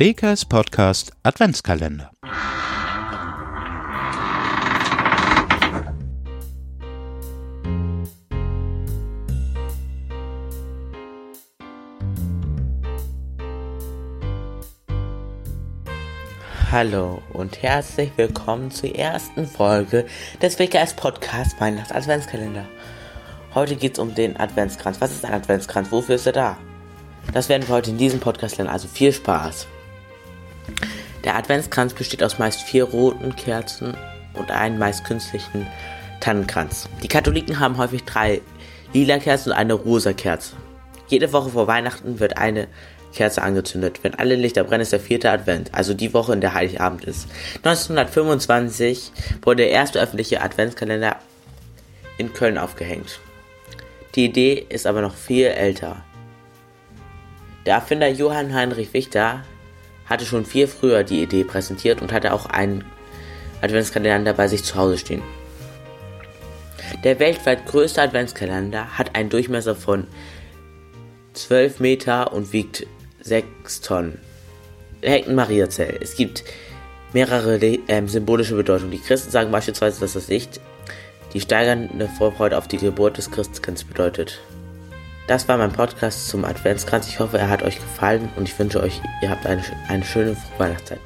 WKS Podcast Adventskalender. Hallo und herzlich willkommen zur ersten Folge des WKS Podcast Weihnachts Adventskalender. Heute geht es um den Adventskranz. Was ist ein Adventskranz? Wofür ist er da? Das werden wir heute in diesem Podcast lernen, also viel Spaß. Der Adventskranz besteht aus meist vier roten Kerzen und einem meist künstlichen Tannenkranz. Die Katholiken haben häufig drei lila Kerzen und eine rosa Kerze. Jede Woche vor Weihnachten wird eine Kerze angezündet. Wenn alle Lichter brennen, ist der vierte Advent, also die Woche, in der Heiligabend ist. 1925 wurde der erste öffentliche Adventskalender in Köln aufgehängt. Die Idee ist aber noch viel älter. Der Erfinder Johann Heinrich Wichter hatte schon viel früher die Idee präsentiert und hatte auch einen Adventskalender bei sich zu Hause stehen. Der weltweit größte Adventskalender hat einen Durchmesser von 12 Meter und wiegt 6 Tonnen. Er hängt ein Mariazell. Es gibt mehrere äh, symbolische Bedeutungen. Die Christen sagen beispielsweise, dass das Licht die steigernde Vorfreude auf die Geburt des Christkinds bedeutet. Das war mein Podcast zum Adventskranz. Ich hoffe, er hat euch gefallen und ich wünsche euch, ihr habt eine, eine schöne Weihnachtszeit.